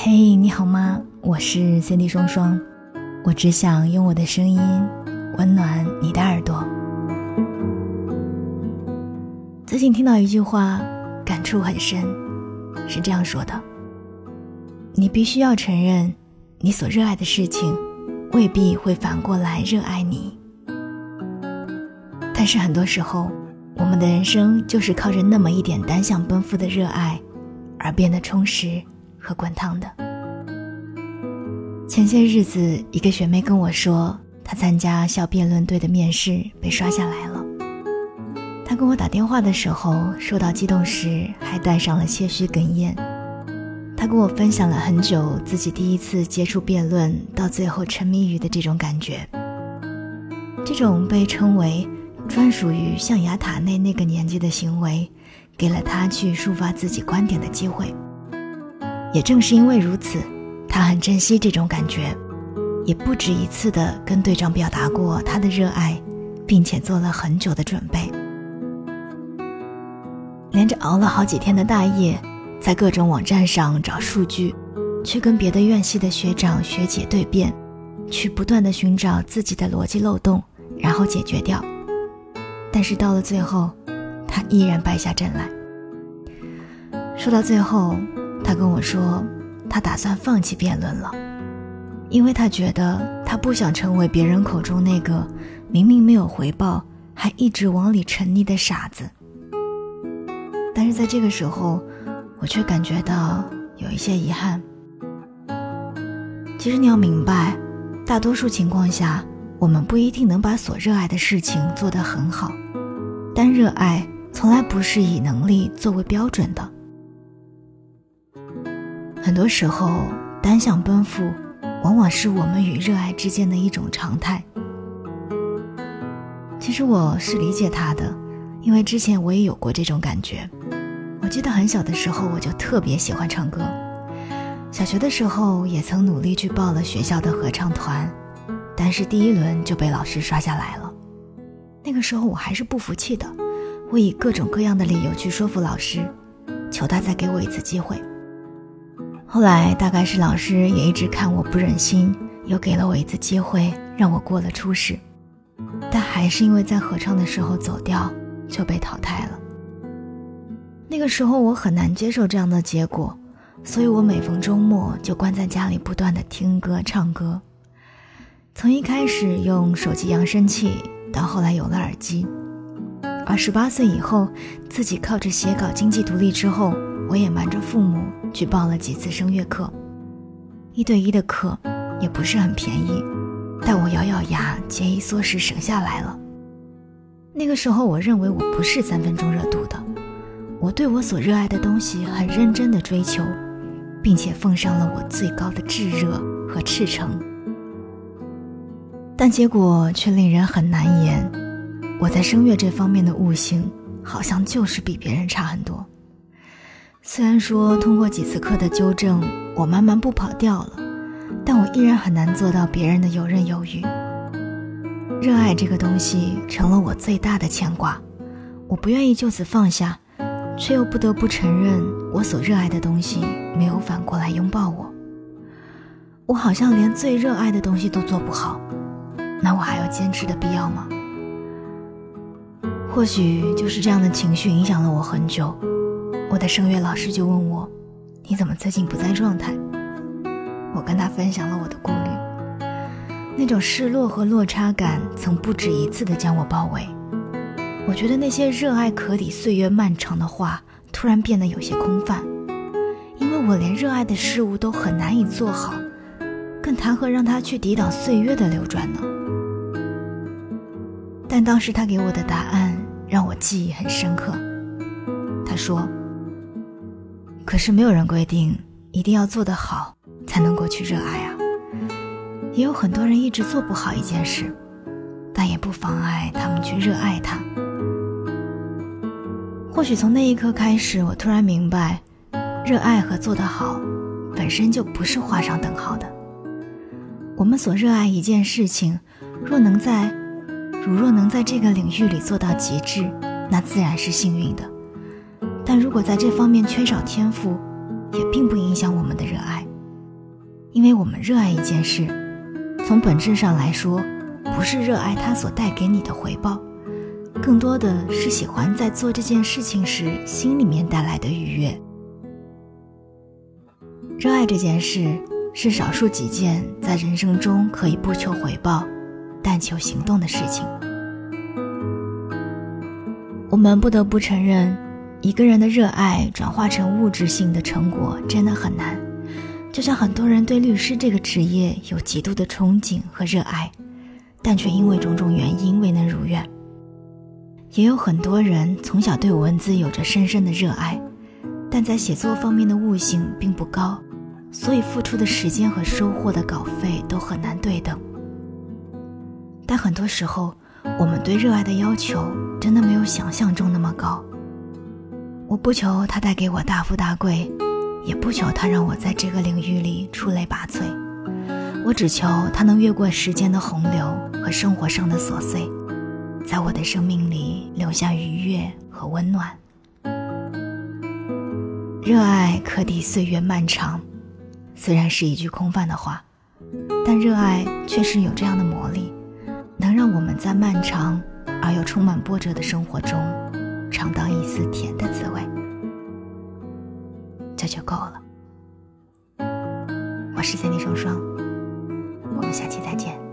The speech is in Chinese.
嘿，你好吗？我是 Cindy 双双，我只想用我的声音温暖你的耳朵。最近听到一句话，感触很深，是这样说的：你必须要承认，你所热爱的事情，未必会反过来热爱你。但是很多时候，我们的人生就是靠着那么一点单向奔赴的热爱，而变得充实和滚烫的。前些日子，一个学妹跟我说，她参加校辩论队的面试被刷下来了。她跟我打电话的时候，说到激动时还带上了些许哽咽。她跟我分享了很久自己第一次接触辩论，到最后沉迷于的这种感觉。这种被称为。专属于象牙塔内那个年纪的行为，给了他去抒发自己观点的机会。也正是因为如此，他很珍惜这种感觉，也不止一次的跟队长表达过他的热爱，并且做了很久的准备，连着熬了好几天的大夜，在各种网站上找数据，去跟别的院系的学长学姐对辩，去不断的寻找自己的逻辑漏洞，然后解决掉。但是到了最后，他依然败下阵来。说到最后，他跟我说，他打算放弃辩论了，因为他觉得他不想成为别人口中那个明明没有回报还一直往里沉溺的傻子。但是在这个时候，我却感觉到有一些遗憾。其实你要明白，大多数情况下。我们不一定能把所热爱的事情做得很好，但热爱从来不是以能力作为标准的。很多时候，单向奔赴，往往是我们与热爱之间的一种常态。其实我是理解他的，因为之前我也有过这种感觉。我记得很小的时候，我就特别喜欢唱歌，小学的时候也曾努力去报了学校的合唱团。但是第一轮就被老师刷下来了，那个时候我还是不服气的，我以各种各样的理由去说服老师，求他再给我一次机会。后来大概是老师也一直看我不忍心，又给了我一次机会，让我过了初试，但还是因为在合唱的时候走调，就被淘汰了。那个时候我很难接受这样的结果，所以我每逢周末就关在家里，不断的听歌唱歌。从一开始用手机扬声器，到后来有了耳机，而十八岁以后，自己靠着写稿经济独立之后，我也瞒着父母去报了几次声乐课，一对一的课也不是很便宜，但我咬咬牙，节衣缩食省下来了。那个时候，我认为我不是三分钟热度的，我对我所热爱的东西很认真的追求，并且奉上了我最高的炙热和赤诚。但结果却令人很难言。我在声乐这方面的悟性，好像就是比别人差很多。虽然说通过几次课的纠正，我慢慢不跑调了，但我依然很难做到别人的游刃有余。热爱这个东西成了我最大的牵挂，我不愿意就此放下，却又不得不承认，我所热爱的东西没有反过来拥抱我。我好像连最热爱的东西都做不好。那我还有坚持的必要吗？或许就是这样的情绪影响了我很久。我的声乐老师就问我：“你怎么最近不在状态？”我跟他分享了我的顾虑，那种失落和落差感曾不止一次的将我包围。我觉得那些热爱可抵岁月漫长的话，突然变得有些空泛，因为我连热爱的事物都很难以做好，更谈何让它去抵挡岁月的流转呢？但当时他给我的答案让我记忆很深刻。他说：“可是没有人规定一定要做得好才能够去热爱啊。也有很多人一直做不好一件事，但也不妨碍他们去热爱它。或许从那一刻开始，我突然明白，热爱和做得好本身就不是画上等号的。我们所热爱一件事情，若能在……如若能在这个领域里做到极致，那自然是幸运的。但如果在这方面缺少天赋，也并不影响我们的热爱。因为我们热爱一件事，从本质上来说，不是热爱它所带给你的回报，更多的是喜欢在做这件事情时心里面带来的愉悦。热爱这件事是少数几件在人生中可以不求回报，但求行动的事情。我们不得不承认，一个人的热爱转化成物质性的成果真的很难。就像很多人对律师这个职业有极度的憧憬和热爱，但却因为种种原因未能如愿。也有很多人从小对文字有着深深的热爱，但在写作方面的悟性并不高。所以付出的时间和收获的稿费都很难对等。但很多时候，我们对热爱的要求真的没有想象中那么高。我不求他带给我大富大贵，也不求他让我在这个领域里出类拔萃，我只求他能越过时间的洪流和生活上的琐碎，在我的生命里留下愉悦和温暖。热爱可抵岁月漫长。虽然是一句空泛的话，但热爱确实有这样的魔力，能让我们在漫长而又充满波折的生活中，尝到一丝甜的滋味。这就够了。我是三里双双，我们下期再见。